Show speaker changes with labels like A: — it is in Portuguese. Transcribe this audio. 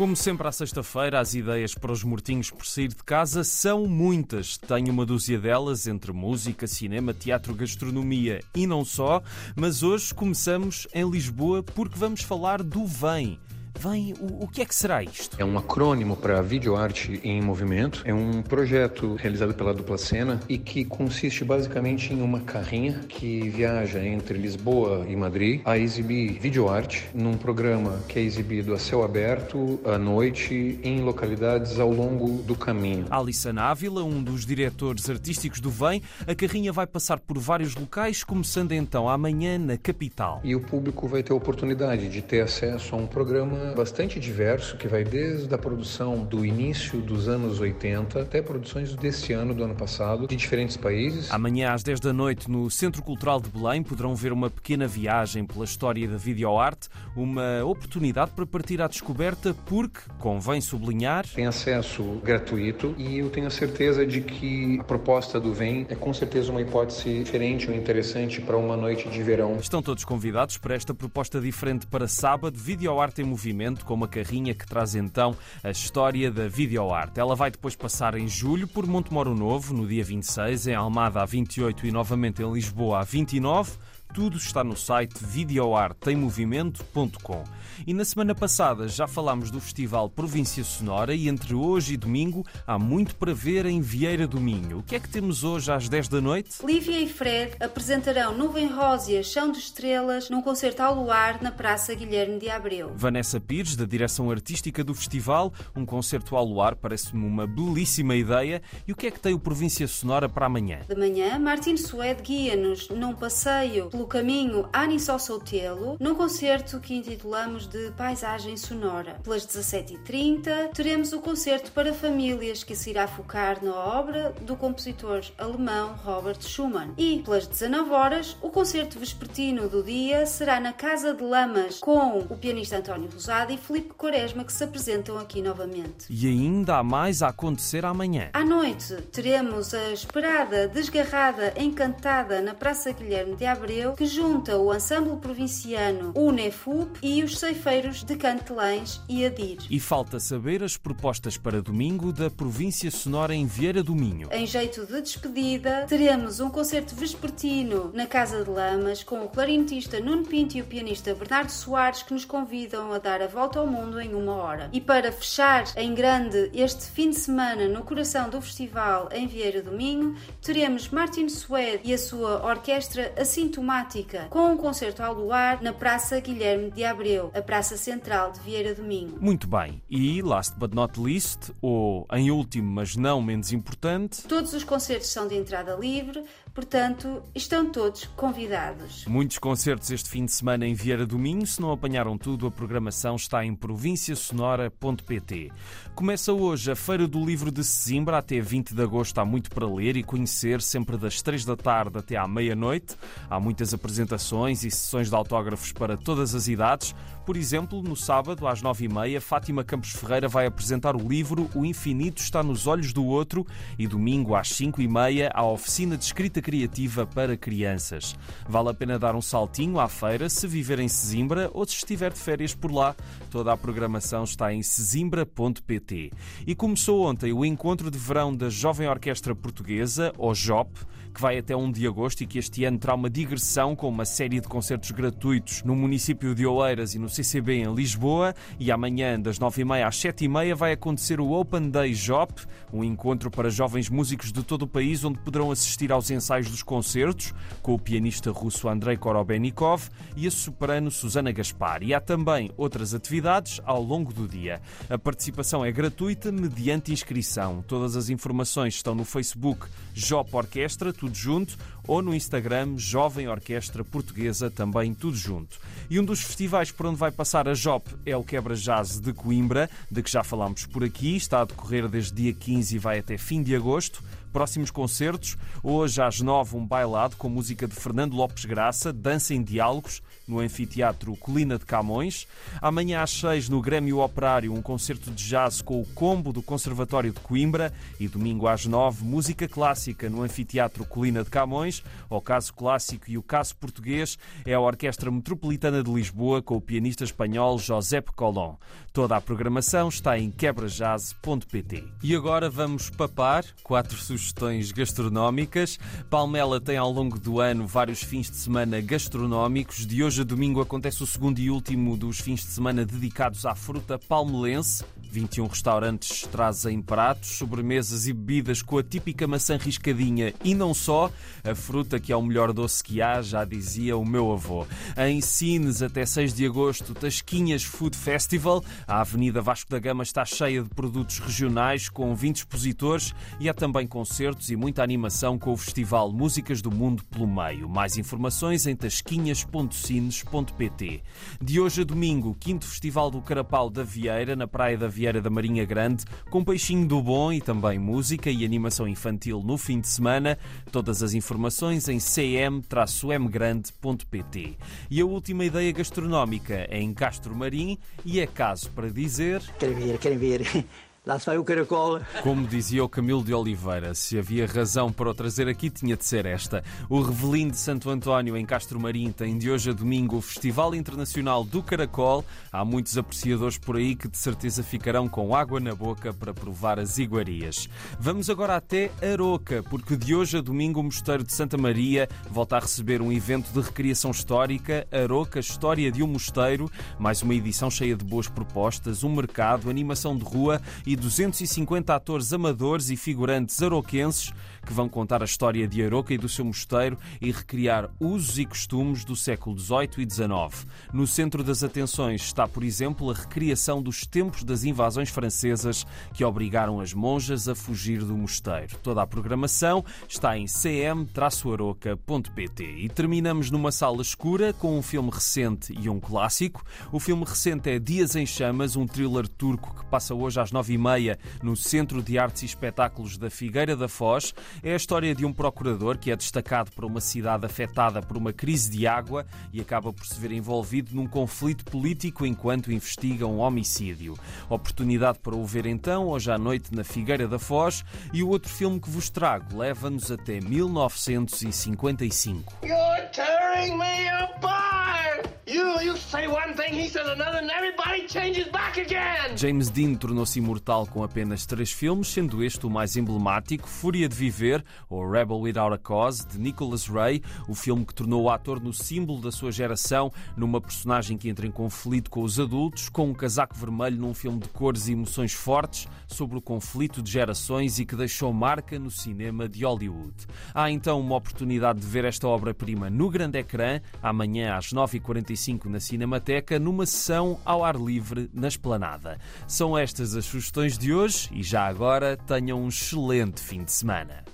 A: Como sempre à sexta-feira, as ideias para os mortinhos por sair de casa são muitas. Tenho uma dúzia delas entre música, cinema, teatro, gastronomia e não só, mas hoje começamos em Lisboa porque vamos falar do Vem vem. O, o que é que será isto?
B: É um acrônimo para Videoarte em Movimento. É um projeto realizado pela Dupla Cena e que consiste basicamente em uma carrinha que viaja entre Lisboa e Madrid a exibir videoarte num programa que é exibido a céu aberto, à noite, em localidades ao longo do caminho.
A: Alissa Ávila, um dos diretores artísticos do VEM, a carrinha vai passar por vários locais, começando então amanhã na capital.
B: E o público vai ter a oportunidade de ter acesso a um programa bastante diverso que vai desde a produção do início dos anos 80 até produções desse ano, do ano passado, de diferentes países.
A: Amanhã às 10 da noite no Centro Cultural de Belém poderão ver uma pequena viagem pela história da videoarte, uma oportunidade para partir à descoberta porque, convém sublinhar,
B: tem acesso gratuito e eu tenho a certeza de que a proposta do VEM é com certeza uma hipótese diferente ou interessante para uma noite de verão.
A: Estão todos convidados para esta proposta diferente para sábado, videoarte em movimento com uma carrinha que traz então a história da videoarte. Ela vai depois passar em julho por Montemoro Novo, no dia 26, em Almada a 28 e novamente em Lisboa a 29. Tudo está no site videoartemovimento.com. E na semana passada já falámos do Festival Província Sonora e entre hoje e domingo há muito para ver em Vieira do Minho. O que é que temos hoje às 10 da noite?
C: Lívia e Fred apresentarão Nuvem Rósia, Chão de Estrelas num concerto ao luar na Praça Guilherme de Abreu.
A: Vanessa Pires, da direção artística do festival, um concerto ao luar parece-me uma belíssima ideia. E o que é que tem o Província Sonora para amanhã?
C: De manhã, Martin Suede guia-nos num passeio pelo caminho Anisó Soutelo, num concerto que intitulamos de Paisagem Sonora. Pelas 17h30 teremos o concerto para famílias que se irá focar na obra do compositor alemão Robert Schumann. E pelas 19 horas o concerto vespertino do dia será na Casa de Lamas com o pianista António Rosado e Felipe Quaresma que se apresentam aqui novamente.
A: E ainda há mais a acontecer amanhã.
C: À noite teremos a esperada Desgarrada Encantada na Praça Guilherme de Abreu que junta o ensemble provinciano UNEFUP e os ceifeiros de Cantelães e Adir.
A: E falta saber as propostas para domingo da Província Sonora em Vieira do Minho.
C: Em jeito de despedida, teremos um concerto vespertino na Casa de Lamas com o clarinetista Nuno Pinto e o pianista Bernardo Soares que nos convidam a dar a volta ao mundo em uma hora. E para fechar em grande este fim de semana no coração do festival em Vieira do Minho, teremos Martin Suede e a sua orquestra assintomática temática, com um concerto ao luar na Praça Guilherme de Abreu, a Praça Central de Vieira do Minho.
A: Muito bem. E, last but not least, ou em último, mas não menos importante...
C: Todos os concertos são de entrada livre, Portanto, estão todos convidados.
A: Muitos concertos este fim de semana em Vieira do Minho. Se não apanharam tudo, a programação está em provinciasonora.pt. Começa hoje a Feira do Livro de Sesimbra. Até 20 de agosto há muito para ler e conhecer, sempre das 3 da tarde até à meia-noite. Há muitas apresentações e sessões de autógrafos para todas as idades. Por exemplo, no sábado, às 9h30, Fátima Campos Ferreira vai apresentar o livro O Infinito está nos Olhos do Outro e domingo, às 5h30, a oficina de escrita criativa para crianças. Vale a pena dar um saltinho à feira se viver em Sesimbra ou se estiver de férias por lá. Toda a programação está em sesimbra.pt. E começou ontem o encontro de verão da Jovem Orquestra Portuguesa, ou JOP, que vai até 1 de agosto e que este ano terá uma digressão com uma série de concertos gratuitos no município de Oeiras e no CCB em Lisboa. E amanhã, das 9h30 às 7h30, vai acontecer o Open Day JOP, um encontro para jovens músicos de todo o país onde poderão assistir aos ensaios dos concertos, com o pianista russo Andrei Korobenikov e a soprano Susana Gaspar. E há também outras atividades ao longo do dia. A participação é gratuita mediante inscrição. Todas as informações estão no Facebook Jop Orquestra, tudo junto, ou no Instagram Jovem Orquestra Portuguesa, também tudo junto. E um dos festivais por onde vai passar a JOP é o Quebra Jazz de Coimbra, de que já falámos por aqui, está a decorrer desde dia 15 e vai até fim de agosto. Próximos concertos, hoje às nove um bailado com música de Fernando Lopes Graça, dança em diálogos no Anfiteatro Colina de Camões. Amanhã às seis no Grêmio Operário um concerto de jazz com o combo do Conservatório de Coimbra e domingo às nove música clássica no Anfiteatro Colina de Camões. O caso clássico e o caso português é a Orquestra Metropolitana de Lisboa com o pianista espanhol Josep Colón. Toda a programação está em quebrajazz.pt. E agora vamos papar quatro sugestões gastronómicas. Palmela tem ao longo do ano vários fins de semana gastronómicos. De hoje a domingo acontece o segundo e último dos fins de semana dedicados à fruta palmelense. 21 restaurantes trazem pratos, sobremesas e bebidas com a típica maçã riscadinha e não só. A fruta que é o melhor doce que há, já dizia o meu avô. Em Sines, até 6 de agosto, Tasquinhas Food Festival. A Avenida Vasco da Gama está cheia de produtos regionais com 20 expositores e há também concertos e muita animação com o Festival Músicas do Mundo pelo Meio. Mais informações em tasquinhas.sines.pt. De hoje a domingo, quinto Festival do Carapau da Vieira, na Praia da Vieira Vieira da Marinha Grande, com peixinho do bom e também música e animação infantil no fim de semana. Todas as informações em cm-mgrande.pt. E a última ideia gastronómica é em Castro Marim e é caso para dizer.
D: Querem ver, querem ver. Lá se vai o caracol.
A: Como dizia o Camilo de Oliveira, se havia razão para o trazer aqui, tinha de ser esta. O Revelim de Santo António, em Castro Marim, tem de hoje a domingo o Festival Internacional do Caracol. Há muitos apreciadores por aí que de certeza ficarão com água na boca para provar as iguarias. Vamos agora até Aroca, porque de hoje a domingo o Mosteiro de Santa Maria volta a receber um evento de recriação histórica, Aroca História de um Mosteiro, mais uma edição cheia de boas propostas, um mercado, animação de rua 250 atores amadores e figurantes aroquenses que vão contar a história de Aroca e do seu mosteiro e recriar usos e costumes do século XVIII e XIX. No centro das atenções está, por exemplo, a recriação dos tempos das invasões francesas que obrigaram as monjas a fugir do mosteiro. Toda a programação está em cm-aroca.pt. E terminamos numa sala escura com um filme recente e um clássico. O filme recente é Dias em Chamas, um thriller turco que passa hoje às nove e meia no Centro de Artes e Espetáculos da Figueira da Foz. É a história de um procurador que é destacado para uma cidade afetada por uma crise de água e acaba por se ver envolvido num conflito político enquanto investiga um homicídio. Oportunidade para o ver então, hoje à noite, na Figueira da Foz. E o outro filme que vos trago leva-nos até 1955. You're tearing me apart! James Dean tornou-se imortal com apenas três filmes, sendo este o mais emblemático, Fúria de Viver, ou Rebel Without a Cause, de Nicholas Ray, o filme que tornou o ator no símbolo da sua geração, numa personagem que entra em conflito com os adultos, com um casaco vermelho num filme de cores e emoções fortes sobre o conflito de gerações e que deixou marca no cinema de Hollywood. Há então uma oportunidade de ver esta obra-prima no grande ecrã, amanhã às 9h45 na Cinemateca, numa sessão ao ar livre na Esplanada. São estas as sugestões de hoje e já agora tenham um excelente fim de semana.